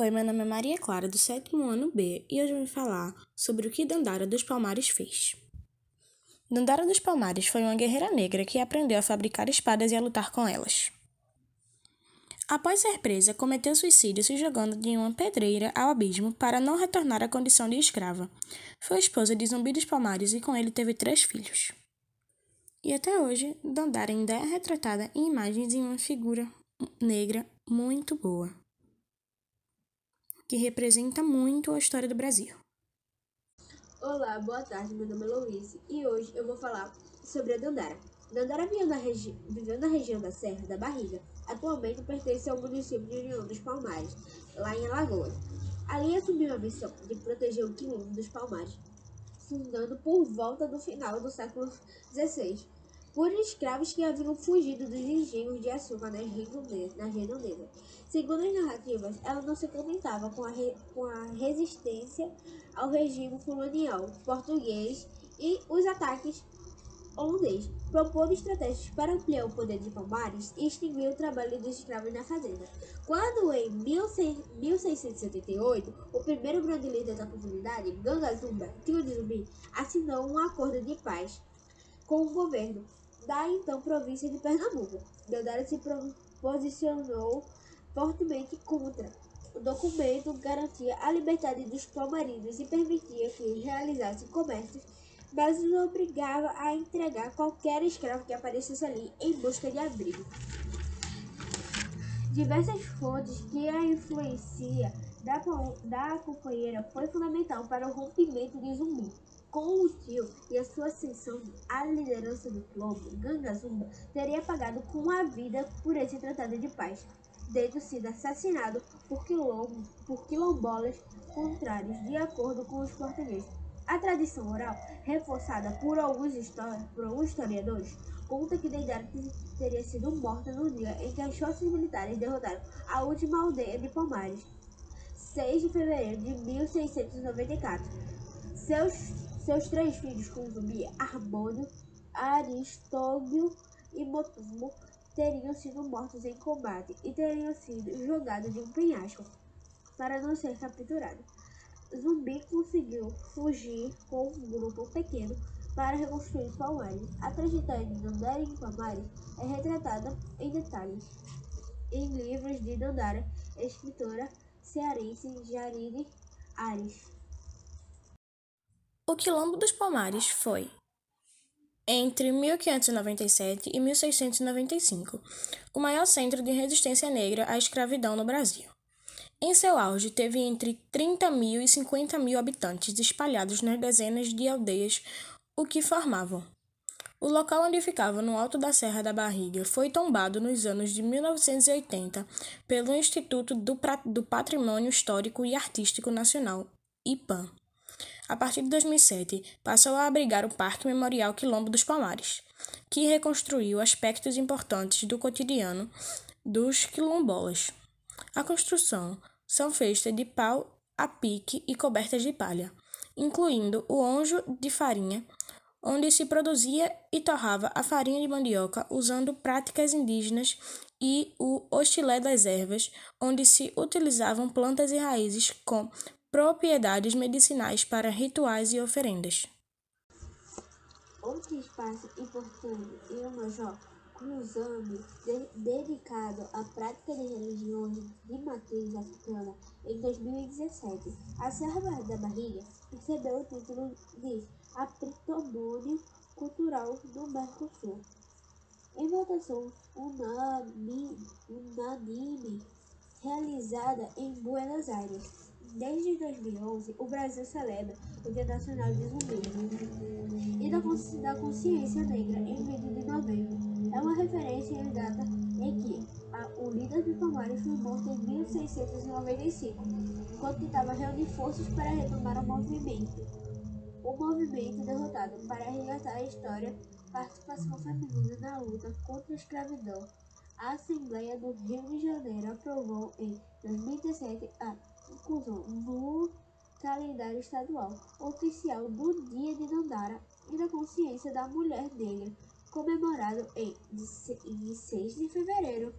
Oi, meu nome é Maria Clara, do sétimo ano B, e hoje vou falar sobre o que Dandara dos Palmares fez. Dandara dos Palmares foi uma guerreira negra que aprendeu a fabricar espadas e a lutar com elas. Após ser presa, cometeu suicídio se jogando de uma pedreira ao abismo para não retornar à condição de escrava. Foi esposa de Zumbi dos Palmares e com ele teve três filhos. E até hoje, Dandara ainda é retratada em imagens em uma figura negra muito boa que representa muito a história do Brasil. Olá, boa tarde, meu nome é Louise e hoje eu vou falar sobre a Dandara. Dandara viveu na, regi viveu na região da Serra da Barriga, atualmente pertence ao município de União dos Palmares, lá em Alagoas. Ali assumiu a missão de proteger o quilombo dos Palmares, fundando por volta do final do século XVI por escravos que haviam fugido dos engenhos de açúcar nas redondezas. Segundo as narrativas, ela não se contentava com a, com a resistência ao regime colonial português e os ataques holandês, propondo estratégias para ampliar o poder de Palmares e extinguir o trabalho dos escravos na fazenda. Quando, em 1678, o primeiro grande líder da comunidade, Ganga Zumba, tio de Zumbi, assinou um acordo de paz com o governo da então província de Pernambuco. Deodara se posicionou fortemente contra. O documento garantia a liberdade dos palmarinos e permitia que realizassem comércios, mas os obrigava a entregar qualquer escravo que aparecesse ali em busca de abrigo. Diversas fontes que a influência da, da companheira foi fundamental para o rompimento de Zumbi. Com o tio e a sua ascensão à liderança do Quilombo, Ganga Zumba teria pagado com a vida por esse tratado de paz, tendo sido assassinado por, quilombo, por quilombolas contrários, de acordo com os portugueses. A tradição oral, reforçada por alguns, por alguns historiadores, conta que Deidara teria sido morta no dia em que as forças militares derrotaram a última aldeia de Palmares, 6 de fevereiro de 1694. Seus seus três filhos com zumbi, Harmônio, Aristóbio e Motumo, teriam sido mortos em combate e teriam sido jogados de um penhasco para não ser capturado. Zumbi conseguiu fugir com um grupo pequeno para reconstruir Palmares. A trajetória de Dandara em Palmares é retratada em detalhes em livros de Dandara, escritora cearense Jarine Ares. O Quilombo dos Palmares foi, entre 1597 e 1695, o maior centro de resistência negra à escravidão no Brasil. Em seu auge, teve entre 30 mil e 50 mil habitantes espalhados nas dezenas de aldeias, o que formavam. O local onde ficava, no alto da Serra da Barriga, foi tombado nos anos de 1980 pelo Instituto do Patrimônio Histórico e Artístico Nacional, IPAN. A partir de 2007, passou a abrigar o Parque Memorial Quilombo dos Palmares, que reconstruiu aspectos importantes do cotidiano dos quilombolas. A construção são feitas de pau a pique e cobertas de palha, incluindo o onjo de farinha, onde se produzia e torrava a farinha de mandioca usando práticas indígenas, e o hostilé das ervas, onde se utilizavam plantas e raízes com propriedades medicinais para rituais e oferendas. Outro espaço importante em Amajó, cruzando, de, dedicado à prática de religiões de matriz africana, em 2017, a Serra da Barriga recebeu o título de Patrimônio Cultural do Mercosul. Em votação unânime, unânime realizada em Buenos Aires. Desde 2011, o Brasil celebra o Dia Nacional de Zumbi e da, Consciência Negra em 20 de novembro. É uma referência em data em que a, o líder de Palmares foi morto em 1695, enquanto tentava reunir forças para retomar o movimento. O movimento derrotado para resgatar a história, participação feminina na luta contra a escravidão. A Assembleia do Rio de Janeiro aprovou em 2017 a inclusão no calendário estadual oficial do Dia de Dandara e da Consciência da Mulher Negra, comemorado em 6 de fevereiro.